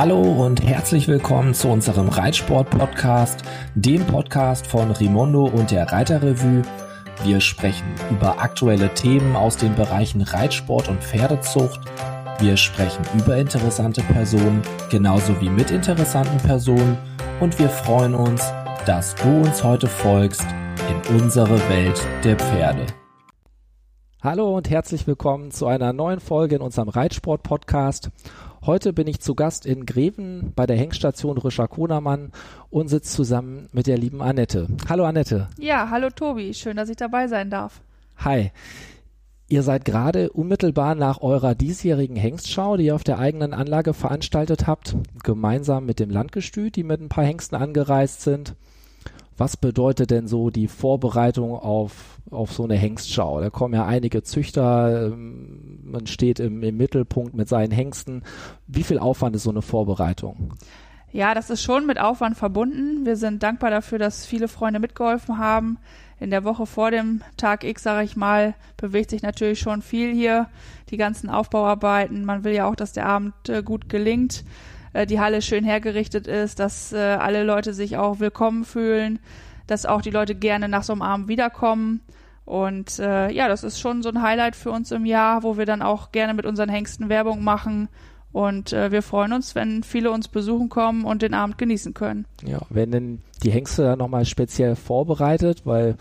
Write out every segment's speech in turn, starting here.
Hallo und herzlich willkommen zu unserem Reitsport-Podcast, dem Podcast von Rimondo und der Reiterrevue. Wir sprechen über aktuelle Themen aus den Bereichen Reitsport und Pferdezucht. Wir sprechen über interessante Personen, genauso wie mit interessanten Personen. Und wir freuen uns, dass du uns heute folgst in unsere Welt der Pferde. Hallo und herzlich willkommen zu einer neuen Folge in unserem Reitsport-Podcast. Heute bin ich zu Gast in Greven bei der Hengstation Rischer Konermann und sitze zusammen mit der lieben Annette. Hallo Annette. Ja, hallo Tobi. Schön, dass ich dabei sein darf. Hi. Ihr seid gerade unmittelbar nach eurer diesjährigen Hengstschau, die ihr auf der eigenen Anlage veranstaltet habt, gemeinsam mit dem Landgestüt, die mit ein paar Hengsten angereist sind. Was bedeutet denn so die Vorbereitung auf, auf so eine Hengstschau? Da kommen ja einige Züchter, ähm, man steht im, im Mittelpunkt mit seinen Hengsten. Wie viel Aufwand ist so eine Vorbereitung? Ja, das ist schon mit Aufwand verbunden. Wir sind dankbar dafür, dass viele Freunde mitgeholfen haben. In der Woche vor dem Tag X, sage ich mal, bewegt sich natürlich schon viel hier. Die ganzen Aufbauarbeiten. Man will ja auch, dass der Abend äh, gut gelingt. Äh, die Halle schön hergerichtet ist, dass äh, alle Leute sich auch willkommen fühlen, dass auch die Leute gerne nach so einem Abend wiederkommen. Und äh, ja, das ist schon so ein Highlight für uns im Jahr, wo wir dann auch gerne mit unseren Hengsten Werbung machen. Und äh, wir freuen uns, wenn viele uns besuchen kommen und den Abend genießen können. Ja, wenn denn die Hengste dann nochmal speziell vorbereitet, weil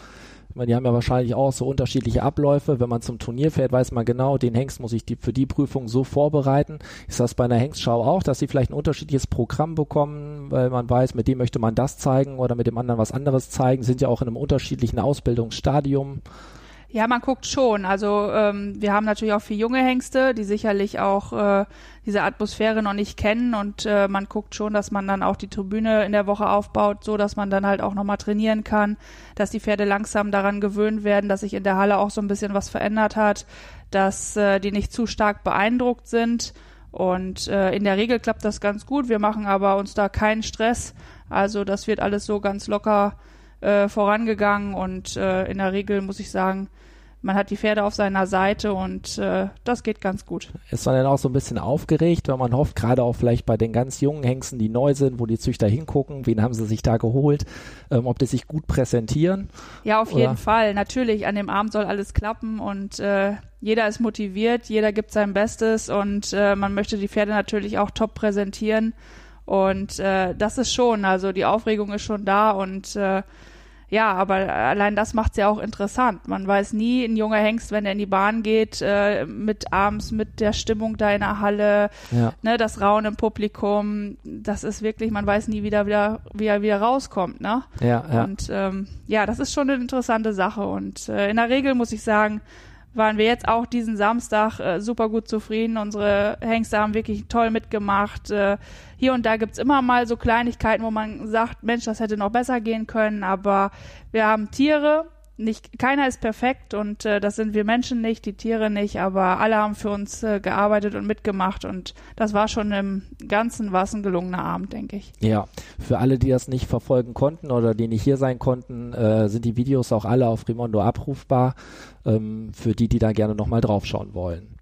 meine, die haben ja wahrscheinlich auch so unterschiedliche Abläufe. Wenn man zum Turnier fährt, weiß man genau, den Hengst muss ich die, für die Prüfung so vorbereiten. Ist das bei einer Hengstschau auch, dass sie vielleicht ein unterschiedliches Programm bekommen, weil man weiß, mit dem möchte man das zeigen oder mit dem anderen was anderes zeigen, sind ja auch in einem unterschiedlichen Ausbildungsstadium. Ja, man guckt schon. Also ähm, wir haben natürlich auch viele junge Hengste, die sicherlich auch äh, diese Atmosphäre noch nicht kennen und äh, man guckt schon, dass man dann auch die Tribüne in der Woche aufbaut, so dass man dann halt auch nochmal trainieren kann, dass die Pferde langsam daran gewöhnt werden, dass sich in der Halle auch so ein bisschen was verändert hat, dass äh, die nicht zu stark beeindruckt sind. Und äh, in der Regel klappt das ganz gut. Wir machen aber uns da keinen Stress. Also das wird alles so ganz locker äh, vorangegangen und äh, in der Regel muss ich sagen, man hat die Pferde auf seiner Seite und äh, das geht ganz gut. Ist man dann auch so ein bisschen aufgeregt, weil man hofft, gerade auch vielleicht bei den ganz jungen Hengsten, die neu sind, wo die Züchter hingucken, wen haben sie sich da geholt, ähm, ob die sich gut präsentieren? Ja, auf Oder? jeden Fall. Natürlich, an dem Abend soll alles klappen und äh, jeder ist motiviert, jeder gibt sein Bestes und äh, man möchte die Pferde natürlich auch top präsentieren. Und äh, das ist schon, also die Aufregung ist schon da und äh, ja, aber allein das macht's ja auch interessant. Man weiß nie, ein junger Hengst, wenn er in die Bahn geht, äh, mit abends, mit der Stimmung da in der Halle, ja. ne, das Rauen im Publikum, das ist wirklich, man weiß nie wieder, wieder wie er wieder rauskommt, ne? Ja, ja. Und ähm, ja, das ist schon eine interessante Sache. Und äh, in der Regel muss ich sagen, waren wir jetzt auch diesen Samstag äh, super gut zufrieden. Unsere Hengste haben wirklich toll mitgemacht. Äh, hier und da gibt's immer mal so Kleinigkeiten, wo man sagt, Mensch, das hätte noch besser gehen können, aber wir haben Tiere, nicht keiner ist perfekt und äh, das sind wir Menschen nicht, die Tiere nicht, aber alle haben für uns äh, gearbeitet und mitgemacht und das war schon im Ganzen was ein gelungener Abend, denke ich. Ja, für alle, die das nicht verfolgen konnten oder die nicht hier sein konnten, äh, sind die Videos auch alle auf Rimondo abrufbar, ähm, für die, die da gerne nochmal draufschauen wollen.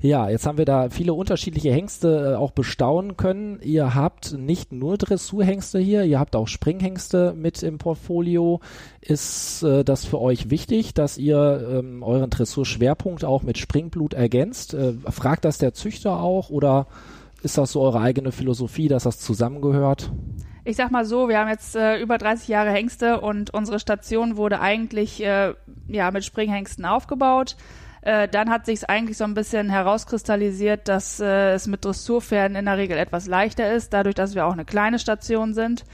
Ja, jetzt haben wir da viele unterschiedliche Hengste äh, auch bestaunen können. Ihr habt nicht nur Dressurhengste hier, ihr habt auch Springhengste mit im Portfolio. Ist äh, das für euch wichtig, dass ihr ähm, euren Dressurschwerpunkt auch mit Springblut ergänzt? Äh, fragt das der Züchter auch oder ist das so eure eigene Philosophie, dass das zusammengehört? Ich sag mal so, wir haben jetzt äh, über 30 Jahre Hengste und unsere Station wurde eigentlich äh, ja mit Springhengsten aufgebaut. Äh, dann hat sich eigentlich so ein bisschen herauskristallisiert, dass äh, es mit Dressurpferden in der Regel etwas leichter ist, dadurch, dass wir auch eine kleine Station sind.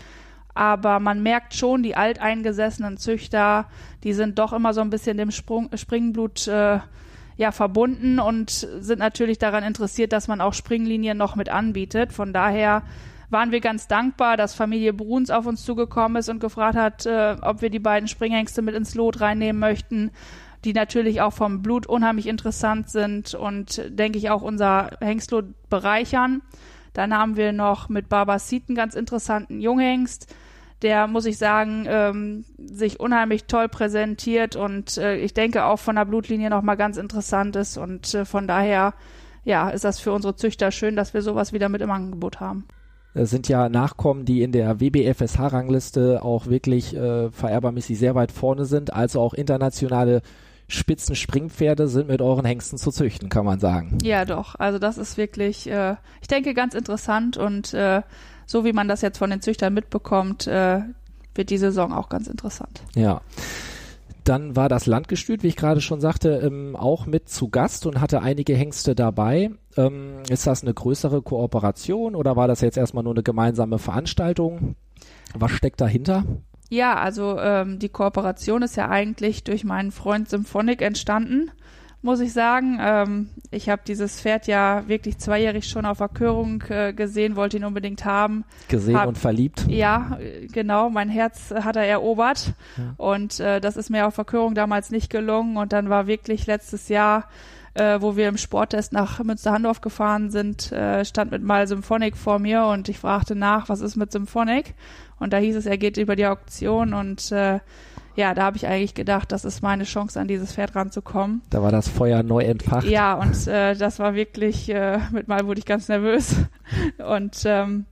Aber man merkt schon, die alteingesessenen Züchter, die sind doch immer so ein bisschen dem Sprung, Springblut äh, ja, verbunden und sind natürlich daran interessiert, dass man auch Springlinien noch mit anbietet. Von daher waren wir ganz dankbar, dass Familie Bruns auf uns zugekommen ist und gefragt hat, äh, ob wir die beiden Springhengste mit ins Lot reinnehmen möchten die natürlich auch vom Blut unheimlich interessant sind und denke ich auch unser Hengstlot bereichern. Dann haben wir noch mit Barbasit einen ganz interessanten Junghengst, der, muss ich sagen, ähm, sich unheimlich toll präsentiert und äh, ich denke auch von der Blutlinie nochmal ganz interessant ist und äh, von daher, ja, ist das für unsere Züchter schön, dass wir sowas wieder mit im Angebot haben. Sind ja Nachkommen, die in der WBFSH-Rangliste auch wirklich äh, vererbermäßig sehr weit vorne sind, also auch internationale Spitzenspringpferde sind mit euren Hengsten zu züchten, kann man sagen. Ja, doch. Also das ist wirklich, äh, ich denke, ganz interessant und äh, so wie man das jetzt von den Züchtern mitbekommt, äh, wird die Saison auch ganz interessant. Ja. Dann war das Landgestüt, wie ich gerade schon sagte, ähm, auch mit zu Gast und hatte einige Hengste dabei. Ähm, ist das eine größere Kooperation oder war das jetzt erstmal nur eine gemeinsame Veranstaltung? Was steckt dahinter? Ja, also ähm, die Kooperation ist ja eigentlich durch meinen Freund Symphonic entstanden muss ich sagen. Ähm, ich habe dieses Pferd ja wirklich zweijährig schon auf Verkörung äh, gesehen, wollte ihn unbedingt haben. Gesehen hab, und verliebt. Ja, genau. Mein Herz hat er erobert. Ja. Und äh, das ist mir auf Verkörung damals nicht gelungen. Und dann war wirklich letztes Jahr äh, wo wir im Sporttest nach Münster-Handorf gefahren sind, äh, stand mit mal Symphonic vor mir und ich fragte nach, was ist mit Symphonic? Und da hieß es, er geht über die Auktion und äh, ja, da habe ich eigentlich gedacht, das ist meine Chance, an dieses Pferd ranzukommen. Da war das Feuer neu entfacht. Ja, und äh, das war wirklich, äh, mit mal wurde ich ganz nervös. Und ähm,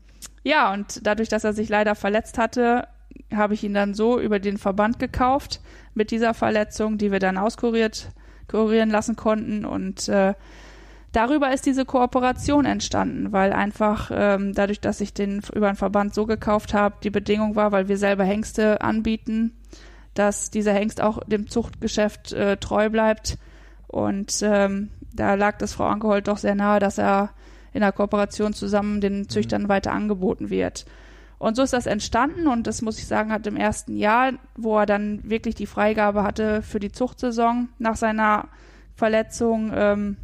ja, und dadurch, dass er sich leider verletzt hatte, habe ich ihn dann so über den Verband gekauft mit dieser Verletzung, die wir dann auskuriert, kurieren lassen konnten. Und äh, darüber ist diese Kooperation entstanden, weil einfach ähm, dadurch, dass ich den über den Verband so gekauft habe, die Bedingung war, weil wir selber Hengste anbieten, dass dieser Hengst auch dem Zuchtgeschäft äh, treu bleibt. Und ähm, da lag das Frau Angehold doch sehr nahe, dass er in der Kooperation zusammen den mhm. Züchtern weiter angeboten wird. Und so ist das entstanden und das muss ich sagen, hat im ersten Jahr, wo er dann wirklich die Freigabe hatte für die Zuchtsaison nach seiner Verletzung, ähm,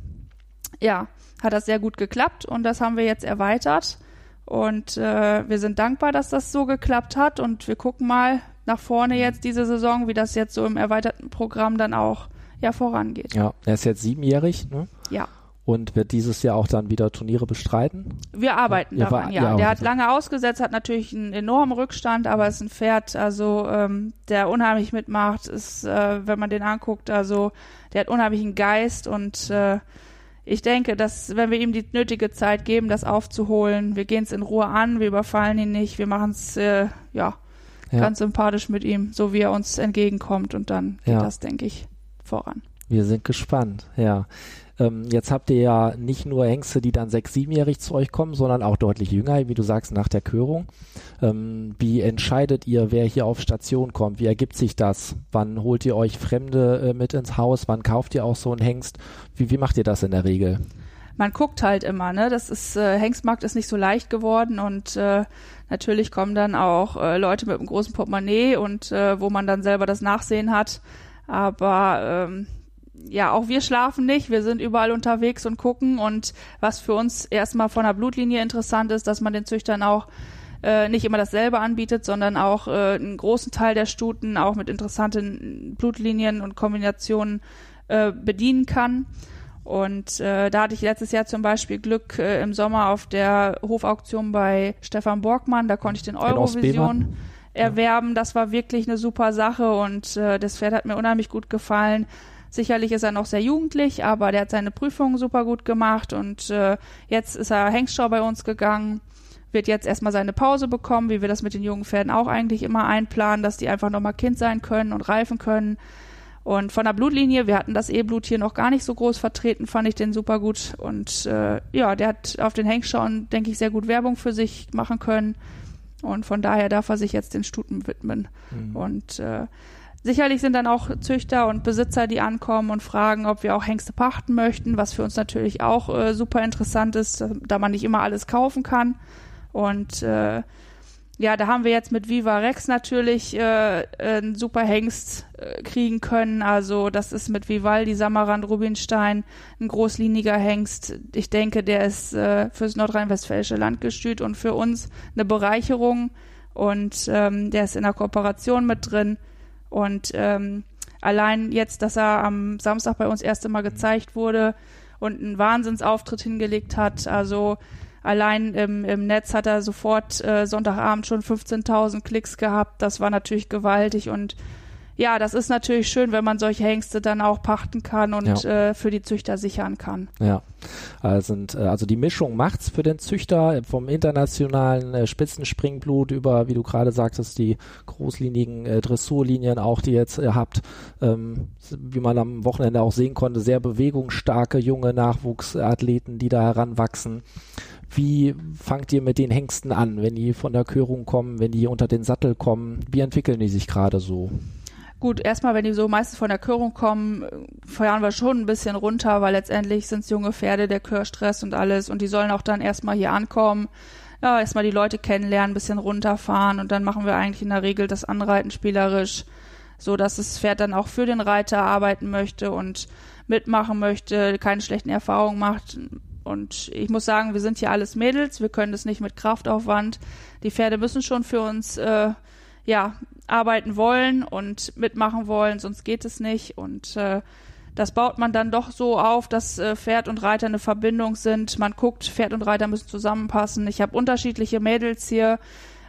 ja, hat das sehr gut geklappt und das haben wir jetzt erweitert. Und äh, wir sind dankbar, dass das so geklappt hat und wir gucken mal, nach vorne jetzt diese Saison, wie das jetzt so im erweiterten Programm dann auch ja vorangeht. Ja, er ist jetzt siebenjährig, ne? Ja. Und wird dieses Jahr auch dann wieder Turniere bestreiten? Wir arbeiten ja, daran, ja. Der hat lange ausgesetzt, hat natürlich einen enormen Rückstand, aber ist ein Pferd, also ähm, der unheimlich mitmacht, ist, äh, wenn man den anguckt, also der hat unheimlichen Geist und äh, ich denke, dass wenn wir ihm die nötige Zeit geben, das aufzuholen, wir gehen es in Ruhe an, wir überfallen ihn nicht, wir machen es äh, ja ja. ganz sympathisch mit ihm, so wie er uns entgegenkommt und dann geht ja. das, denke ich, voran. Wir sind gespannt, ja. Ähm, jetzt habt ihr ja nicht nur Hengste, die dann sechs, siebenjährig zu euch kommen, sondern auch deutlich jünger, wie du sagst, nach der Körung. Ähm, wie entscheidet ihr, wer hier auf Station kommt? Wie ergibt sich das? Wann holt ihr euch Fremde äh, mit ins Haus? Wann kauft ihr auch so einen Hengst? Wie, wie macht ihr das in der Regel? man guckt halt immer, ne? Das ist, äh, Hengstmarkt ist nicht so leicht geworden und äh, natürlich kommen dann auch äh, Leute mit einem großen Portemonnaie und äh, wo man dann selber das Nachsehen hat. Aber ähm, ja, auch wir schlafen nicht, wir sind überall unterwegs und gucken und was für uns erstmal von der Blutlinie interessant ist, dass man den Züchtern auch äh, nicht immer dasselbe anbietet, sondern auch äh, einen großen Teil der Stuten auch mit interessanten Blutlinien und Kombinationen äh, bedienen kann. Und äh, da hatte ich letztes Jahr zum Beispiel Glück äh, im Sommer auf der Hofauktion bei Stefan Borgmann. Da konnte ich den Eurovision erwerben. Das war wirklich eine super Sache und äh, das Pferd hat mir unheimlich gut gefallen. Sicherlich ist er noch sehr jugendlich, aber der hat seine Prüfungen super gut gemacht und äh, jetzt ist er Hengstschau bei uns gegangen wird jetzt erstmal seine Pause bekommen, wie wir das mit den jungen Pferden auch eigentlich immer einplanen, dass die einfach nochmal Kind sein können und reifen können. Und von der Blutlinie, wir hatten das E-Blut hier noch gar nicht so groß vertreten, fand ich den super gut. Und äh, ja, der hat auf den Hengschauen, denke ich, sehr gut Werbung für sich machen können. Und von daher darf er sich jetzt den Stuten widmen. Mhm. Und äh, sicherlich sind dann auch Züchter und Besitzer, die ankommen und fragen, ob wir auch Hengste pachten möchten, was für uns natürlich auch äh, super interessant ist, da man nicht immer alles kaufen kann. Und äh, ja, da haben wir jetzt mit Viva Rex natürlich äh, einen super Hengst äh, kriegen können. Also das ist mit Vivaldi, Samarand, Rubinstein ein großliniger Hengst. Ich denke, der ist äh, fürs nordrhein-westfälische Landgestüt und für uns eine Bereicherung. Und ähm, der ist in der Kooperation mit drin. Und ähm, allein jetzt, dass er am Samstag bei uns erst einmal gezeigt wurde und einen Wahnsinnsauftritt hingelegt hat. Also Allein im, im Netz hat er sofort äh, Sonntagabend schon 15.000 Klicks gehabt. Das war natürlich gewaltig und ja, das ist natürlich schön, wenn man solche Hengste dann auch pachten kann und ja. äh, für die Züchter sichern kann. Ja, also, also die Mischung macht's für den Züchter vom internationalen äh, Spitzenspringblut über, wie du gerade sagtest, die großlinigen äh, Dressurlinien auch, die ihr jetzt äh, habt, ähm, wie man am Wochenende auch sehen konnte, sehr bewegungsstarke junge Nachwuchsathleten, die da heranwachsen. Wie fangt ihr mit den Hengsten an, wenn die von der Körung kommen, wenn die unter den Sattel kommen? Wie entwickeln die sich gerade so? Gut, erstmal, wenn die so meistens von der Körung kommen, feuern wir schon ein bisschen runter, weil letztendlich sind es junge Pferde, der Körstress und alles und die sollen auch dann erstmal hier ankommen, ja, erstmal die Leute kennenlernen, ein bisschen runterfahren und dann machen wir eigentlich in der Regel das Anreiten spielerisch, so dass das Pferd dann auch für den Reiter arbeiten möchte und mitmachen möchte, keine schlechten Erfahrungen macht. Und ich muss sagen, wir sind hier alles Mädels, wir können das nicht mit Kraftaufwand. Die Pferde müssen schon für uns äh, ja arbeiten wollen und mitmachen wollen, sonst geht es nicht. Und äh, das baut man dann doch so auf, dass äh, Pferd und Reiter eine Verbindung sind. Man guckt, Pferd und Reiter müssen zusammenpassen. Ich habe unterschiedliche Mädels hier,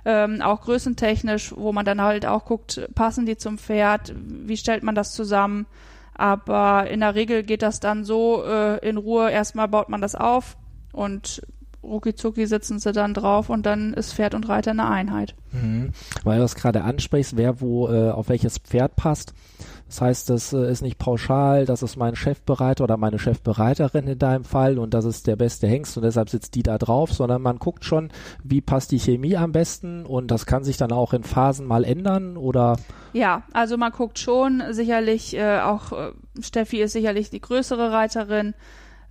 ähm, auch größentechnisch, wo man dann halt auch guckt, passen die zum Pferd, wie stellt man das zusammen. Aber in der Regel geht das dann so äh, in Ruhe. Erstmal baut man das auf und rucki sitzen sie dann drauf und dann ist Pferd und Reiter eine Einheit. Mhm. Weil du das gerade ansprichst, wer wo äh, auf welches Pferd passt. Das heißt, das äh, ist nicht pauschal, das ist mein Chefbereiter oder meine Chefbereiterin in deinem Fall und das ist der beste Hengst und deshalb sitzt die da drauf, sondern man guckt schon, wie passt die Chemie am besten und das kann sich dann auch in Phasen mal ändern oder? Ja, also man guckt schon sicherlich, äh, auch äh, Steffi ist sicherlich die größere Reiterin,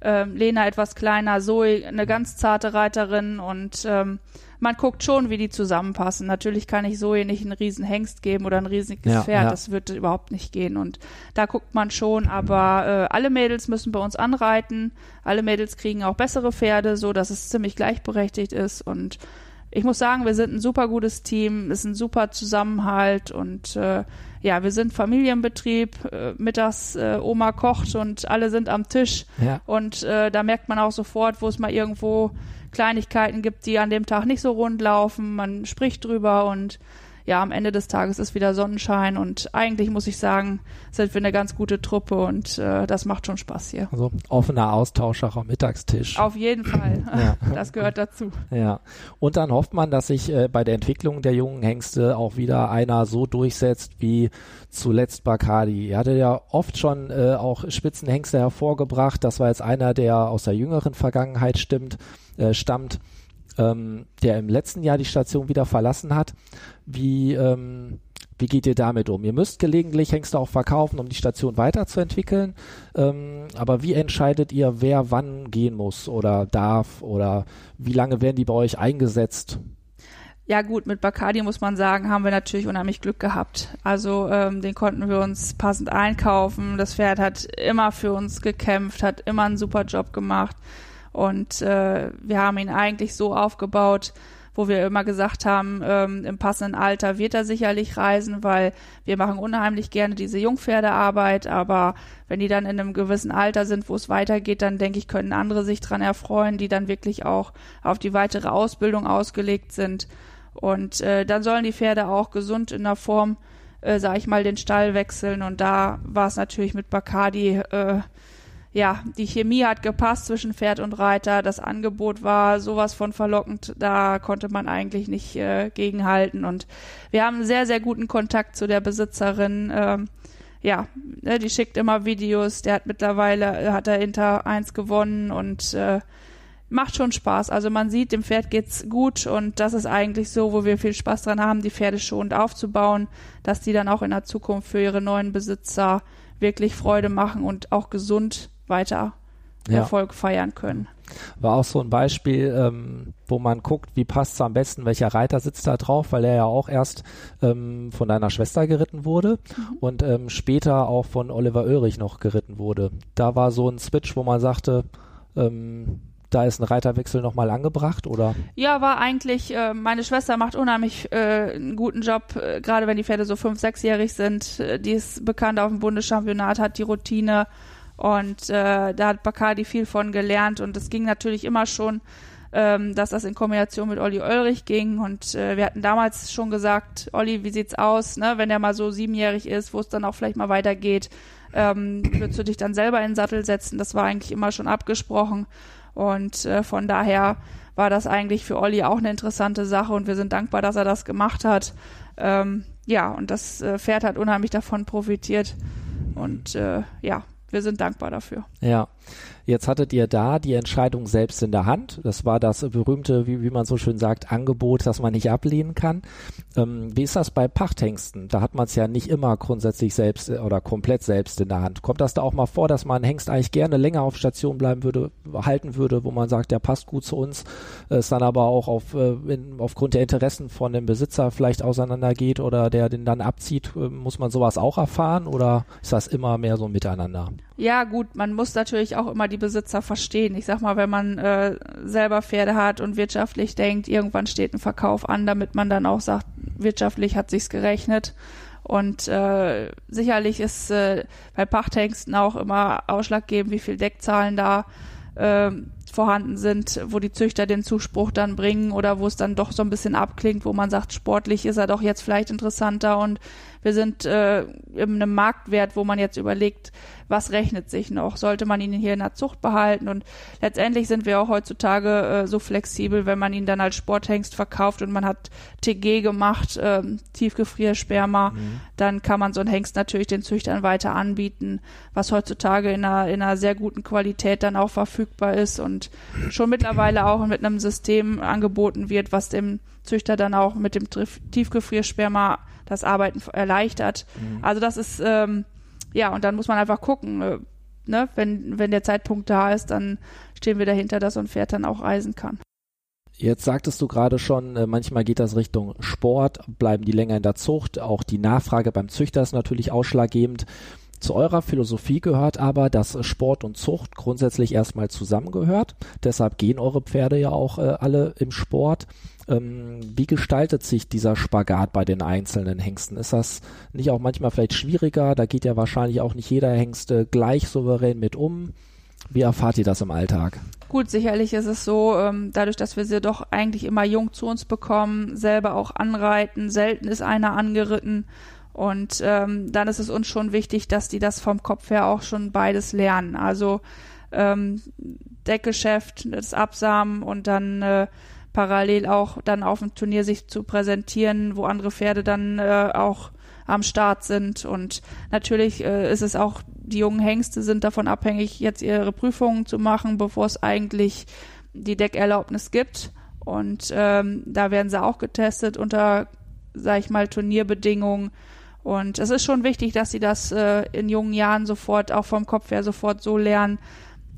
ähm, Lena etwas kleiner, Zoe eine ganz zarte Reiterin und ähm, man guckt schon, wie die zusammenpassen. Natürlich kann ich Zoe nicht einen riesen Hengst geben oder ein riesiges ja, Pferd, ja. das wird überhaupt nicht gehen und da guckt man schon, aber äh, alle Mädels müssen bei uns anreiten, alle Mädels kriegen auch bessere Pferde, so dass es ziemlich gleichberechtigt ist und ich muss sagen, wir sind ein super gutes Team, ist ein super Zusammenhalt und äh, ja, wir sind Familienbetrieb, äh, mittags äh, Oma kocht und alle sind am Tisch ja. und äh, da merkt man auch sofort, wo es mal irgendwo Kleinigkeiten gibt, die an dem Tag nicht so rund laufen, man spricht drüber und ja, am Ende des Tages ist wieder Sonnenschein und eigentlich muss ich sagen, sind wir eine ganz gute Truppe und äh, das macht schon Spaß hier. Also offener Austausch auch am Mittagstisch. Auf jeden Fall. ja. Das gehört dazu. Ja. Und dann hofft man, dass sich äh, bei der Entwicklung der jungen Hengste auch wieder einer so durchsetzt wie zuletzt Bacardi. Er hatte ja oft schon äh, auch Spitzenhengste hervorgebracht. Das war jetzt einer, der aus der jüngeren Vergangenheit stimmt, äh, stammt ähm, der im letzten Jahr die Station wieder verlassen hat. Wie, ähm, wie geht ihr damit um? Ihr müsst gelegentlich Hengste auch verkaufen, um die Station weiterzuentwickeln. Ähm, aber wie entscheidet ihr, wer wann gehen muss oder darf oder wie lange werden die bei euch eingesetzt? Ja gut, mit Bacardi muss man sagen, haben wir natürlich unheimlich Glück gehabt. Also ähm, den konnten wir uns passend einkaufen. Das Pferd hat immer für uns gekämpft, hat immer einen super Job gemacht. Und äh, wir haben ihn eigentlich so aufgebaut, wo wir immer gesagt haben, ähm, im passenden Alter wird er sicherlich reisen, weil wir machen unheimlich gerne diese Jungpferdearbeit, aber wenn die dann in einem gewissen Alter sind, wo es weitergeht, dann denke ich, können andere sich dran erfreuen, die dann wirklich auch auf die weitere Ausbildung ausgelegt sind. Und äh, dann sollen die Pferde auch gesund in der Form, äh, sag ich mal, den Stall wechseln. Und da war es natürlich mit Bacardi äh, ja, die Chemie hat gepasst zwischen Pferd und Reiter. Das Angebot war sowas von verlockend, da konnte man eigentlich nicht äh, gegenhalten. Und wir haben einen sehr, sehr guten Kontakt zu der Besitzerin. Ähm, ja, ne, die schickt immer Videos. Der hat mittlerweile, äh, hat er Inter 1 gewonnen und äh, macht schon Spaß. Also man sieht, dem Pferd geht's gut und das ist eigentlich so, wo wir viel Spaß dran haben, die Pferde schonend aufzubauen, dass die dann auch in der Zukunft für ihre neuen Besitzer wirklich Freude machen und auch gesund weiter ja. Erfolg feiern können. War auch so ein Beispiel, ähm, wo man guckt, wie passt es am besten, welcher Reiter sitzt da drauf, weil er ja auch erst ähm, von deiner Schwester geritten wurde mhm. und ähm, später auch von Oliver Oerich noch geritten wurde. Da war so ein Switch, wo man sagte, ähm, da ist ein Reiterwechsel nochmal angebracht, oder? Ja, war eigentlich, äh, meine Schwester macht unheimlich äh, einen guten Job, äh, gerade wenn die Pferde so fünf, sechsjährig sind. Äh, die ist bekannt auf dem Bundeschampionat, hat die Routine, und äh, da hat Bacardi viel von gelernt und es ging natürlich immer schon ähm, dass das in Kombination mit Olli Ulrich ging. Und äh, wir hatten damals schon gesagt, Olli, wie sieht's aus, ne? wenn er mal so siebenjährig ist, wo es dann auch vielleicht mal weitergeht, ähm, würdest du dich dann selber in den Sattel setzen? Das war eigentlich immer schon abgesprochen. Und äh, von daher war das eigentlich für Olli auch eine interessante Sache und wir sind dankbar, dass er das gemacht hat. Ähm, ja, und das äh, Pferd hat unheimlich davon profitiert. Und äh, ja, wir sind dankbar dafür. Ja, Jetzt hattet ihr da die Entscheidung selbst in der Hand. Das war das berühmte, wie, wie man so schön sagt, Angebot, das man nicht ablehnen kann. Ähm, wie ist das bei Pachthengsten? Da hat man es ja nicht immer grundsätzlich selbst äh, oder komplett selbst in der Hand. Kommt das da auch mal vor, dass man Hengst eigentlich gerne länger auf Station bleiben würde, halten würde, wo man sagt, der passt gut zu uns, es dann aber auch auf, äh, in, aufgrund der Interessen von dem Besitzer vielleicht auseinandergeht oder der den dann abzieht, äh, muss man sowas auch erfahren oder ist das immer mehr so miteinander? Ja, gut, man muss natürlich auch immer die Besitzer verstehen. Ich sag mal, wenn man äh, selber Pferde hat und wirtschaftlich denkt, irgendwann steht ein Verkauf an, damit man dann auch sagt, wirtschaftlich hat sich's gerechnet. Und äh, sicherlich ist äh, bei Pachthengsten auch immer ausschlaggebend, wie viel Deckzahlen da äh, vorhanden sind, wo die Züchter den Zuspruch dann bringen oder wo es dann doch so ein bisschen abklingt, wo man sagt, sportlich ist er doch jetzt vielleicht interessanter und wir sind äh, in einem Marktwert, wo man jetzt überlegt, was rechnet sich noch? Sollte man ihn hier in der Zucht behalten? Und letztendlich sind wir auch heutzutage äh, so flexibel, wenn man ihn dann als Sporthengst verkauft und man hat TG gemacht, ähm, Tiefgefriersperma, mhm. dann kann man so einen Hengst natürlich den Züchtern weiter anbieten, was heutzutage in einer, in einer sehr guten Qualität dann auch verfügbar ist und schon mittlerweile auch mit einem System angeboten wird, was dem Züchter dann auch mit dem Tiefgefriersperma das Arbeiten erleichtert. Mhm. Also das ist ähm, ja, und dann muss man einfach gucken, äh, ne, wenn, wenn der Zeitpunkt da ist, dann stehen wir dahinter, dass so ein Pferd dann auch reisen kann. Jetzt sagtest du gerade schon, äh, manchmal geht das Richtung Sport, bleiben die länger in der Zucht. Auch die Nachfrage beim Züchter ist natürlich ausschlaggebend. Zu eurer Philosophie gehört aber, dass Sport und Zucht grundsätzlich erstmal zusammengehört. Deshalb gehen eure Pferde ja auch äh, alle im Sport. Ähm, wie gestaltet sich dieser Spagat bei den einzelnen Hengsten? Ist das nicht auch manchmal vielleicht schwieriger? Da geht ja wahrscheinlich auch nicht jeder Hengste gleich souverän mit um. Wie erfahrt ihr das im Alltag? Gut, sicherlich ist es so, ähm, dadurch, dass wir sie doch eigentlich immer jung zu uns bekommen, selber auch anreiten, selten ist einer angeritten und ähm, dann ist es uns schon wichtig, dass die das vom Kopf her auch schon beides lernen. Also ähm, Deckgeschäft, das Absamen und dann äh, parallel auch dann auf dem Turnier sich zu präsentieren, wo andere Pferde dann äh, auch am Start sind. Und natürlich äh, ist es auch, die jungen Hengste sind davon abhängig, jetzt ihre Prüfungen zu machen, bevor es eigentlich die Deckerlaubnis gibt. Und ähm, da werden sie auch getestet unter, sag ich mal, Turnierbedingungen. Und es ist schon wichtig, dass sie das äh, in jungen Jahren sofort, auch vom Kopf her sofort so lernen,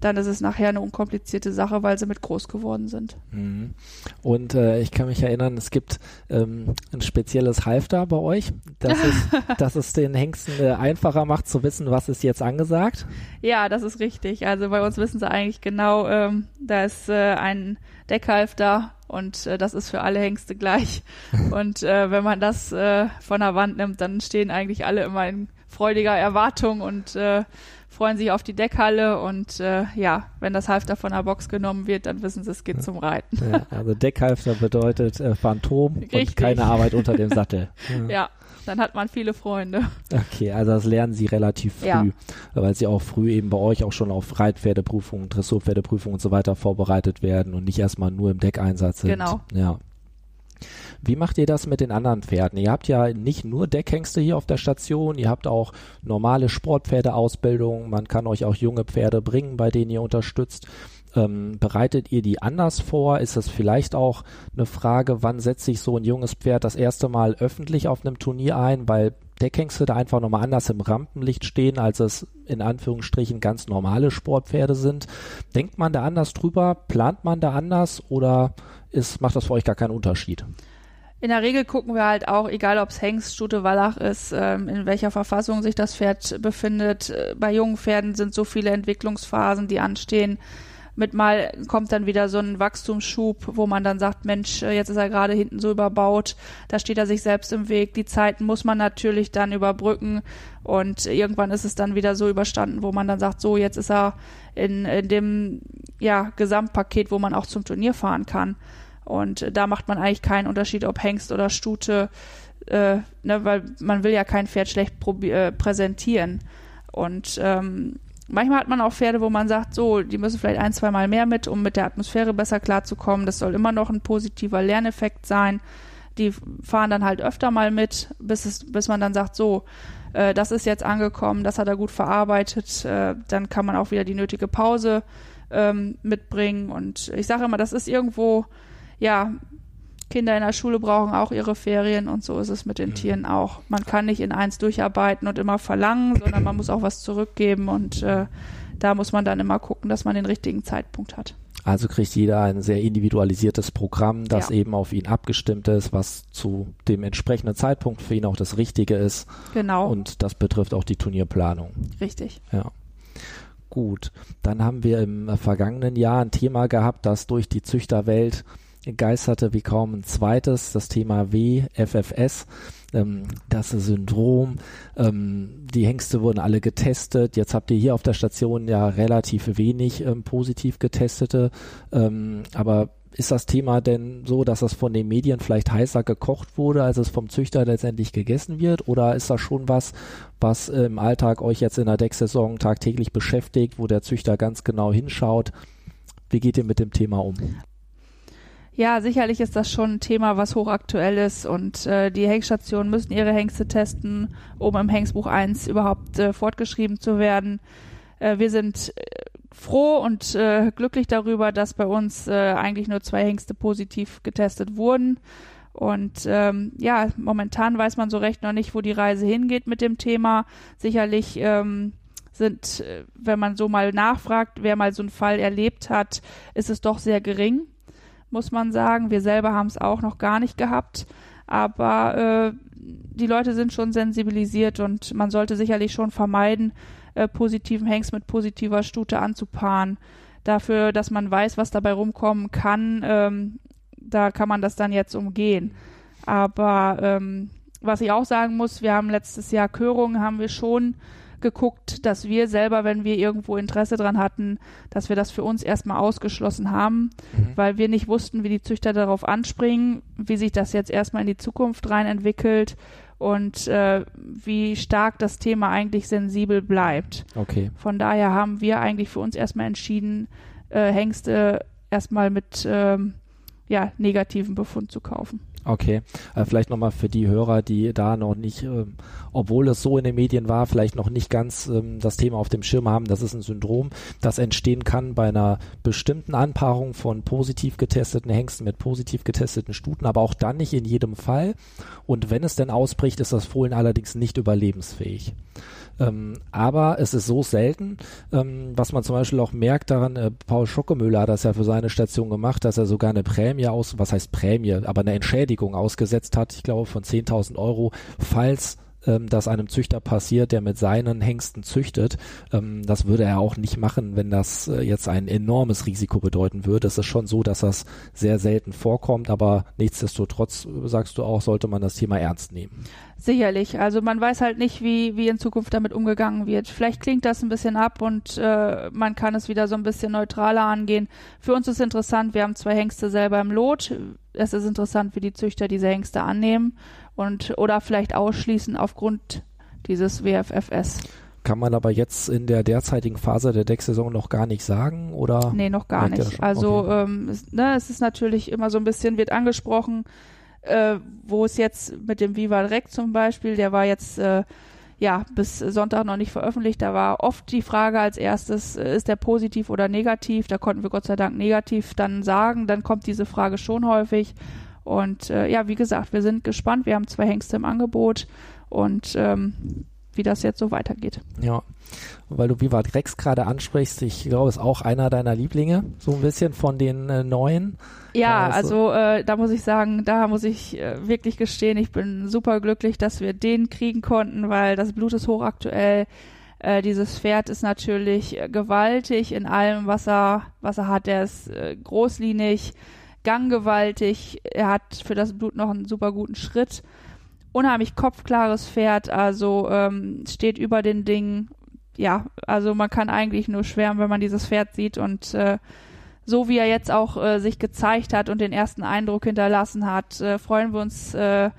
dann ist es nachher eine unkomplizierte Sache, weil sie mit groß geworden sind. Mhm. Und äh, ich kann mich erinnern, es gibt ähm, ein spezielles Halfter bei euch, das es, das es den Hengsten äh, einfacher macht zu wissen, was ist jetzt angesagt. Ja, das ist richtig. Also bei uns wissen sie eigentlich genau, ähm, da ist äh, ein Deckhalfter und äh, das ist für alle Hengste gleich. und äh, wenn man das äh, von der Wand nimmt, dann stehen eigentlich alle immer in freudiger Erwartung und äh, freuen sich auf die Deckhalle und äh, ja, wenn das Halfter von der Box genommen wird, dann wissen sie, es geht ja. zum Reiten. Ja, also Deckhalfter bedeutet äh, Phantom Richtig. und keine Arbeit unter dem Sattel. Ja. ja. Dann hat man viele Freunde. Okay, also das lernen sie relativ früh, ja. weil sie auch früh eben bei euch auch schon auf Reitpferdeprüfungen, Dressurpferdeprüfungen und so weiter vorbereitet werden und nicht erstmal nur im Deckeinsatz sind. Genau. Ja. Wie macht ihr das mit den anderen Pferden? Ihr habt ja nicht nur Deckhengste hier auf der Station, ihr habt auch normale Sportpferdeausbildung, man kann euch auch junge Pferde bringen, bei denen ihr unterstützt. Ähm, bereitet ihr die anders vor? Ist das vielleicht auch eine Frage, wann setzt sich so ein junges Pferd das erste Mal öffentlich auf einem Turnier ein, weil Deckhengste da einfach nochmal anders im Rampenlicht stehen, als es in Anführungsstrichen ganz normale Sportpferde sind. Denkt man da anders drüber? Plant man da anders oder ist, macht das für euch gar keinen Unterschied? In der Regel gucken wir halt auch, egal ob es Hengst, Stute, Wallach ist, ähm, in welcher Verfassung sich das Pferd befindet. Äh, bei jungen Pferden sind so viele Entwicklungsphasen, die anstehen. Mit mal kommt dann wieder so ein Wachstumsschub, wo man dann sagt, Mensch, äh, jetzt ist er gerade hinten so überbaut, da steht er sich selbst im Weg. Die Zeiten muss man natürlich dann überbrücken und irgendwann ist es dann wieder so überstanden, wo man dann sagt, so jetzt ist er in, in dem ja, Gesamtpaket, wo man auch zum Turnier fahren kann. Und da macht man eigentlich keinen Unterschied, ob Hengst oder Stute, äh, ne, weil man will ja kein Pferd schlecht äh, präsentieren. Und ähm, manchmal hat man auch Pferde, wo man sagt, so, die müssen vielleicht ein, zwei Mal mehr mit, um mit der Atmosphäre besser klarzukommen. Das soll immer noch ein positiver Lerneffekt sein. Die fahren dann halt öfter mal mit, bis, es, bis man dann sagt, so, äh, das ist jetzt angekommen, das hat er gut verarbeitet. Äh, dann kann man auch wieder die nötige Pause ähm, mitbringen. Und ich sage immer, das ist irgendwo, ja, Kinder in der Schule brauchen auch ihre Ferien und so ist es mit den mhm. Tieren auch. Man kann nicht in eins durcharbeiten und immer verlangen, sondern man muss auch was zurückgeben und äh, da muss man dann immer gucken, dass man den richtigen Zeitpunkt hat. Also kriegt jeder ein sehr individualisiertes Programm, das ja. eben auf ihn abgestimmt ist, was zu dem entsprechenden Zeitpunkt für ihn auch das Richtige ist. Genau. Und das betrifft auch die Turnierplanung. Richtig. Ja. Gut. Dann haben wir im vergangenen Jahr ein Thema gehabt, das durch die Züchterwelt geisterte wie kaum ein zweites, das Thema WFFS, ähm, das Syndrom. Ähm, die Hengste wurden alle getestet. Jetzt habt ihr hier auf der Station ja relativ wenig ähm, positiv getestete, ähm, aber ist das Thema denn so, dass das von den Medien vielleicht heißer gekocht wurde, als es vom Züchter letztendlich gegessen wird? Oder ist das schon was, was im Alltag euch jetzt in der Decksaison tagtäglich beschäftigt, wo der Züchter ganz genau hinschaut? Wie geht ihr mit dem Thema um? Ja, sicherlich ist das schon ein Thema, was hochaktuell ist und äh, die Hengststationen müssen ihre Hengste testen, um im Hengstbuch 1 überhaupt äh, fortgeschrieben zu werden. Äh, wir sind äh, froh und äh, glücklich darüber, dass bei uns äh, eigentlich nur zwei Hengste positiv getestet wurden. Und ähm, ja, momentan weiß man so recht noch nicht, wo die Reise hingeht mit dem Thema. Sicherlich ähm, sind, äh, wenn man so mal nachfragt, wer mal so einen Fall erlebt hat, ist es doch sehr gering muss man sagen. Wir selber haben es auch noch gar nicht gehabt, aber äh, die Leute sind schon sensibilisiert und man sollte sicherlich schon vermeiden, äh, positiven Hengst mit positiver Stute anzupaaren. Dafür, dass man weiß, was dabei rumkommen kann, ähm, da kann man das dann jetzt umgehen. Aber ähm, was ich auch sagen muss, wir haben letztes Jahr Körungen, haben wir schon geguckt, dass wir selber, wenn wir irgendwo Interesse dran hatten, dass wir das für uns erstmal ausgeschlossen haben, mhm. weil wir nicht wussten, wie die Züchter darauf anspringen, wie sich das jetzt erstmal in die Zukunft rein entwickelt und äh, wie stark das Thema eigentlich sensibel bleibt. Okay. Von daher haben wir eigentlich für uns erstmal entschieden, äh, Hengste erstmal mit ähm, ja, negativen Befund zu kaufen. Okay, äh, vielleicht nochmal für die Hörer, die da noch nicht, äh, obwohl es so in den Medien war, vielleicht noch nicht ganz ähm, das Thema auf dem Schirm haben. Das ist ein Syndrom, das entstehen kann bei einer bestimmten Anpaarung von positiv getesteten Hengsten mit positiv getesteten Stuten, aber auch dann nicht in jedem Fall. Und wenn es denn ausbricht, ist das Fohlen allerdings nicht überlebensfähig. Ähm, aber es ist so selten, ähm, was man zum Beispiel auch merkt daran, äh, Paul Schockemüller hat das ja für seine Station gemacht, dass er sogar eine Prämie aus, was heißt Prämie, aber eine Entschädigung ausgesetzt hat, ich glaube von 10.000 Euro, falls ähm, das einem Züchter passiert, der mit seinen Hengsten züchtet. Ähm, das würde er auch nicht machen, wenn das äh, jetzt ein enormes Risiko bedeuten würde. Es ist schon so, dass das sehr selten vorkommt, aber nichtsdestotrotz, sagst du auch, sollte man das Thema ernst nehmen. Sicherlich. Also man weiß halt nicht, wie, wie in Zukunft damit umgegangen wird. Vielleicht klingt das ein bisschen ab und äh, man kann es wieder so ein bisschen neutraler angehen. Für uns ist interessant, wir haben zwei Hengste selber im Lot. Es ist interessant, wie die Züchter diese Hengste annehmen und oder vielleicht ausschließen aufgrund dieses WFFS. Kann man aber jetzt in der derzeitigen Phase der Decksaison noch gar nicht sagen oder? Nee, noch gar nicht. Also okay. ähm, es, ne, es ist natürlich immer so ein bisschen, wird angesprochen, äh, wo es jetzt mit dem Viva Rec zum Beispiel, der war jetzt äh, ja bis Sonntag noch nicht veröffentlicht. Da war oft die Frage als erstes, äh, ist der positiv oder negativ? Da konnten wir Gott sei Dank negativ dann sagen. Dann kommt diese Frage schon häufig. Und äh, ja, wie gesagt, wir sind gespannt. Wir haben zwei Hengste im Angebot und ähm, wie das jetzt so weitergeht. Ja, weil du Vivat Rex gerade ansprichst, ich glaube, ist auch einer deiner Lieblinge, so ein bisschen von den äh, neuen. Ja, also, also äh, da muss ich sagen, da muss ich äh, wirklich gestehen, ich bin super glücklich, dass wir den kriegen konnten, weil das Blut ist hochaktuell. Äh, dieses Pferd ist natürlich gewaltig in allem, was er, was er hat. Er ist äh, großlinig, ganggewaltig. Er hat für das Blut noch einen super guten Schritt. Unheimlich kopfklares Pferd, also ähm, steht über den Dingen. Ja, also man kann eigentlich nur schwärmen, wenn man dieses Pferd sieht und äh, so wie er jetzt auch äh, sich gezeigt hat und den ersten Eindruck hinterlassen hat, äh, freuen wir uns äh,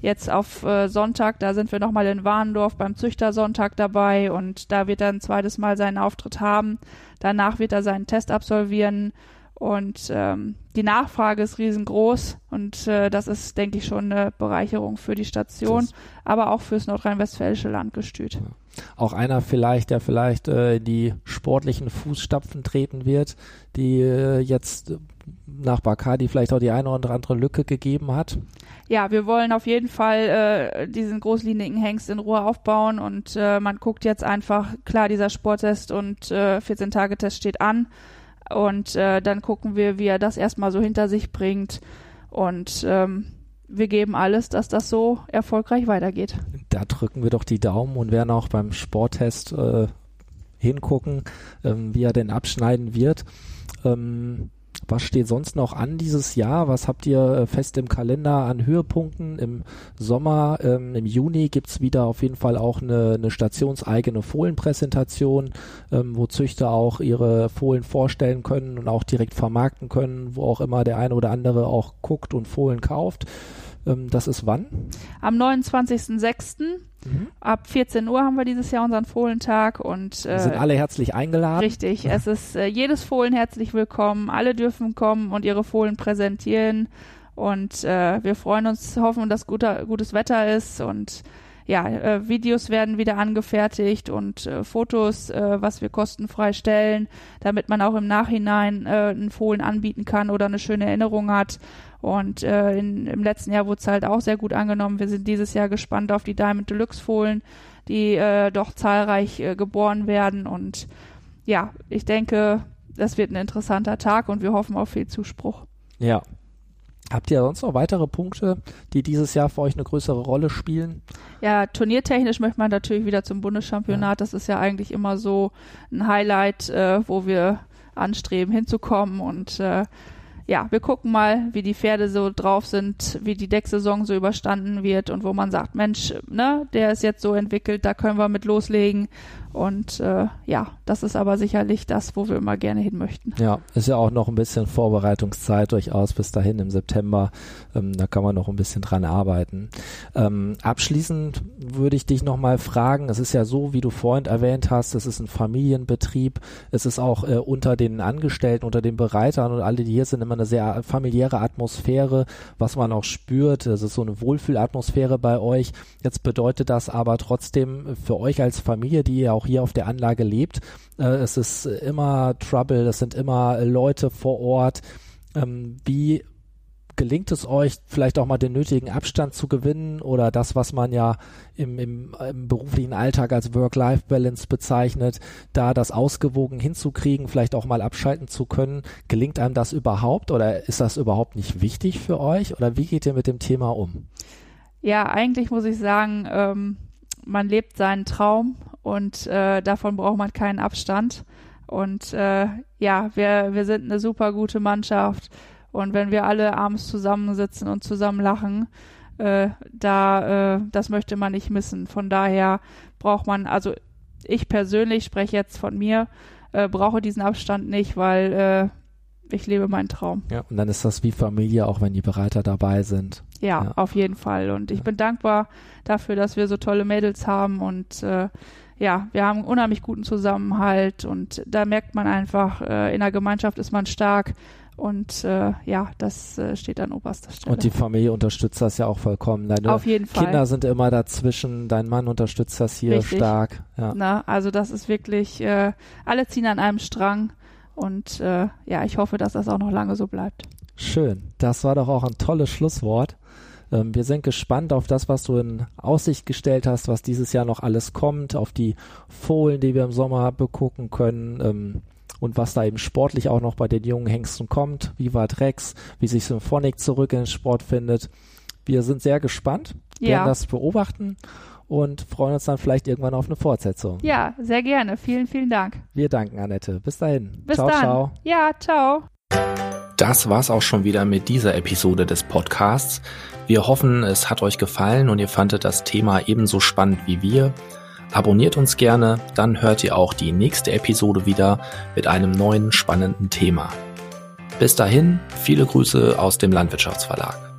jetzt auf äh, Sonntag. Da sind wir nochmal in Warndorf beim Züchtersonntag dabei und da wird er ein zweites Mal seinen Auftritt haben. Danach wird er seinen Test absolvieren und ähm, die Nachfrage ist riesengroß und äh, das ist, denke ich, schon eine Bereicherung für die Station, aber auch fürs nordrhein-westfälische Landgestüt. Ja. Auch einer vielleicht, der vielleicht äh, in die sportlichen Fußstapfen treten wird, die äh, jetzt nach Bacardi vielleicht auch die eine oder andere Lücke gegeben hat. Ja, wir wollen auf jeden Fall äh, diesen großlinigen Hengst in Ruhe aufbauen und äh, man guckt jetzt einfach, klar, dieser Sporttest und äh, 14-Tage-Test steht an und äh, dann gucken wir, wie er das erstmal so hinter sich bringt. Und ähm, wir geben alles, dass das so erfolgreich weitergeht. Da drücken wir doch die Daumen und werden auch beim Sporttest äh, hingucken, ähm, wie er denn abschneiden wird. Ähm, was steht sonst noch an dieses Jahr? Was habt ihr äh, fest im Kalender an Höhepunkten? Im Sommer, ähm, im Juni gibt's wieder auf jeden Fall auch eine, eine stationseigene Fohlenpräsentation, ähm, wo Züchter auch ihre Fohlen vorstellen können und auch direkt vermarkten können, wo auch immer der eine oder andere auch guckt und Fohlen kauft. Ähm, das ist wann? Am 29.06. Mhm. Ab 14 Uhr haben wir dieses Jahr unseren Fohlentag und äh, sind alle herzlich eingeladen. Richtig, es ist äh, jedes Fohlen herzlich willkommen. Alle dürfen kommen und ihre Fohlen präsentieren und äh, wir freuen uns, hoffen, dass guter, gutes Wetter ist und ja, äh, Videos werden wieder angefertigt und äh, Fotos, äh, was wir kostenfrei stellen, damit man auch im Nachhinein äh, einen Fohlen anbieten kann oder eine schöne Erinnerung hat. Und äh, in, im letzten Jahr wurde es halt auch sehr gut angenommen. Wir sind dieses Jahr gespannt auf die Diamond Deluxe Fohlen, die äh, doch zahlreich äh, geboren werden. Und ja, ich denke, das wird ein interessanter Tag und wir hoffen auf viel Zuspruch. Ja. Habt ihr sonst noch weitere Punkte, die dieses Jahr für euch eine größere Rolle spielen? Ja, turniertechnisch möchte man natürlich wieder zum Bundeschampionat. Ja. Das ist ja eigentlich immer so ein Highlight, äh, wo wir anstreben hinzukommen und äh, ja, wir gucken mal, wie die Pferde so drauf sind, wie die Decksaison so überstanden wird und wo man sagt, Mensch, ne, der ist jetzt so entwickelt, da können wir mit loslegen. Und äh, ja, das ist aber sicherlich das, wo wir immer gerne hin möchten. Ja, ist ja auch noch ein bisschen Vorbereitungszeit durchaus bis dahin im September. Ähm, da kann man noch ein bisschen dran arbeiten. Ähm, abschließend würde ich dich nochmal fragen, es ist ja so, wie du vorhin erwähnt hast, es ist ein Familienbetrieb, es ist auch äh, unter den Angestellten, unter den Bereitern und alle, die hier sind, immer eine sehr familiäre Atmosphäre, was man auch spürt. Es ist so eine Wohlfühlatmosphäre bei euch. Jetzt bedeutet das aber trotzdem für euch als Familie, die ihr auch hier auf der Anlage lebt, äh, es ist immer Trouble, es sind immer Leute vor Ort. Ähm, wie gelingt es euch, vielleicht auch mal den nötigen Abstand zu gewinnen oder das, was man ja im, im, im beruflichen Alltag als Work-Life-Balance bezeichnet, da das ausgewogen hinzukriegen, vielleicht auch mal abschalten zu können? Gelingt einem das überhaupt oder ist das überhaupt nicht wichtig für euch oder wie geht ihr mit dem Thema um? Ja, eigentlich muss ich sagen, ähm, man lebt seinen Traum und äh, davon braucht man keinen Abstand. Und äh, ja, wir, wir sind eine super gute Mannschaft. Und wenn wir alle abends zusammensitzen und zusammen lachen, äh, da, äh, das möchte man nicht missen. Von daher braucht man, also ich persönlich spreche jetzt von mir, äh, brauche diesen Abstand nicht, weil äh, ich lebe meinen Traum. Ja, und dann ist das wie Familie, auch wenn die Berater dabei sind. Ja, ja. auf jeden Fall. Und ich ja. bin dankbar dafür, dass wir so tolle Mädels haben und äh, ja, wir haben einen unheimlich guten Zusammenhalt und da merkt man einfach, äh, in der Gemeinschaft ist man stark und äh, ja, das äh, steht an oberster Stelle. Und die Familie unterstützt das ja auch vollkommen. Deine Auf jeden Fall. Kinder sind immer dazwischen, dein Mann unterstützt das hier Richtig. stark. Ja. Na, also das ist wirklich, äh, alle ziehen an einem Strang und äh, ja, ich hoffe, dass das auch noch lange so bleibt. Schön. Das war doch auch ein tolles Schlusswort. Ähm, wir sind gespannt auf das, was du in Aussicht gestellt hast, was dieses Jahr noch alles kommt, auf die Fohlen, die wir im Sommer begucken können. Ähm, und was da eben sportlich auch noch bei den jungen Hengsten kommt, Viva Drex, wie sich Symphonic zurück in den Sport findet. Wir sind sehr gespannt, werden ja. das beobachten und freuen uns dann vielleicht irgendwann auf eine Fortsetzung. Ja, sehr gerne. Vielen, vielen Dank. Wir danken, Annette. Bis dahin. Bis ciao, dann. ciao. Ja, ciao. Das war's auch schon wieder mit dieser Episode des Podcasts. Wir hoffen, es hat euch gefallen und ihr fandet das Thema ebenso spannend wie wir. Abonniert uns gerne, dann hört ihr auch die nächste Episode wieder mit einem neuen spannenden Thema. Bis dahin, viele Grüße aus dem Landwirtschaftsverlag.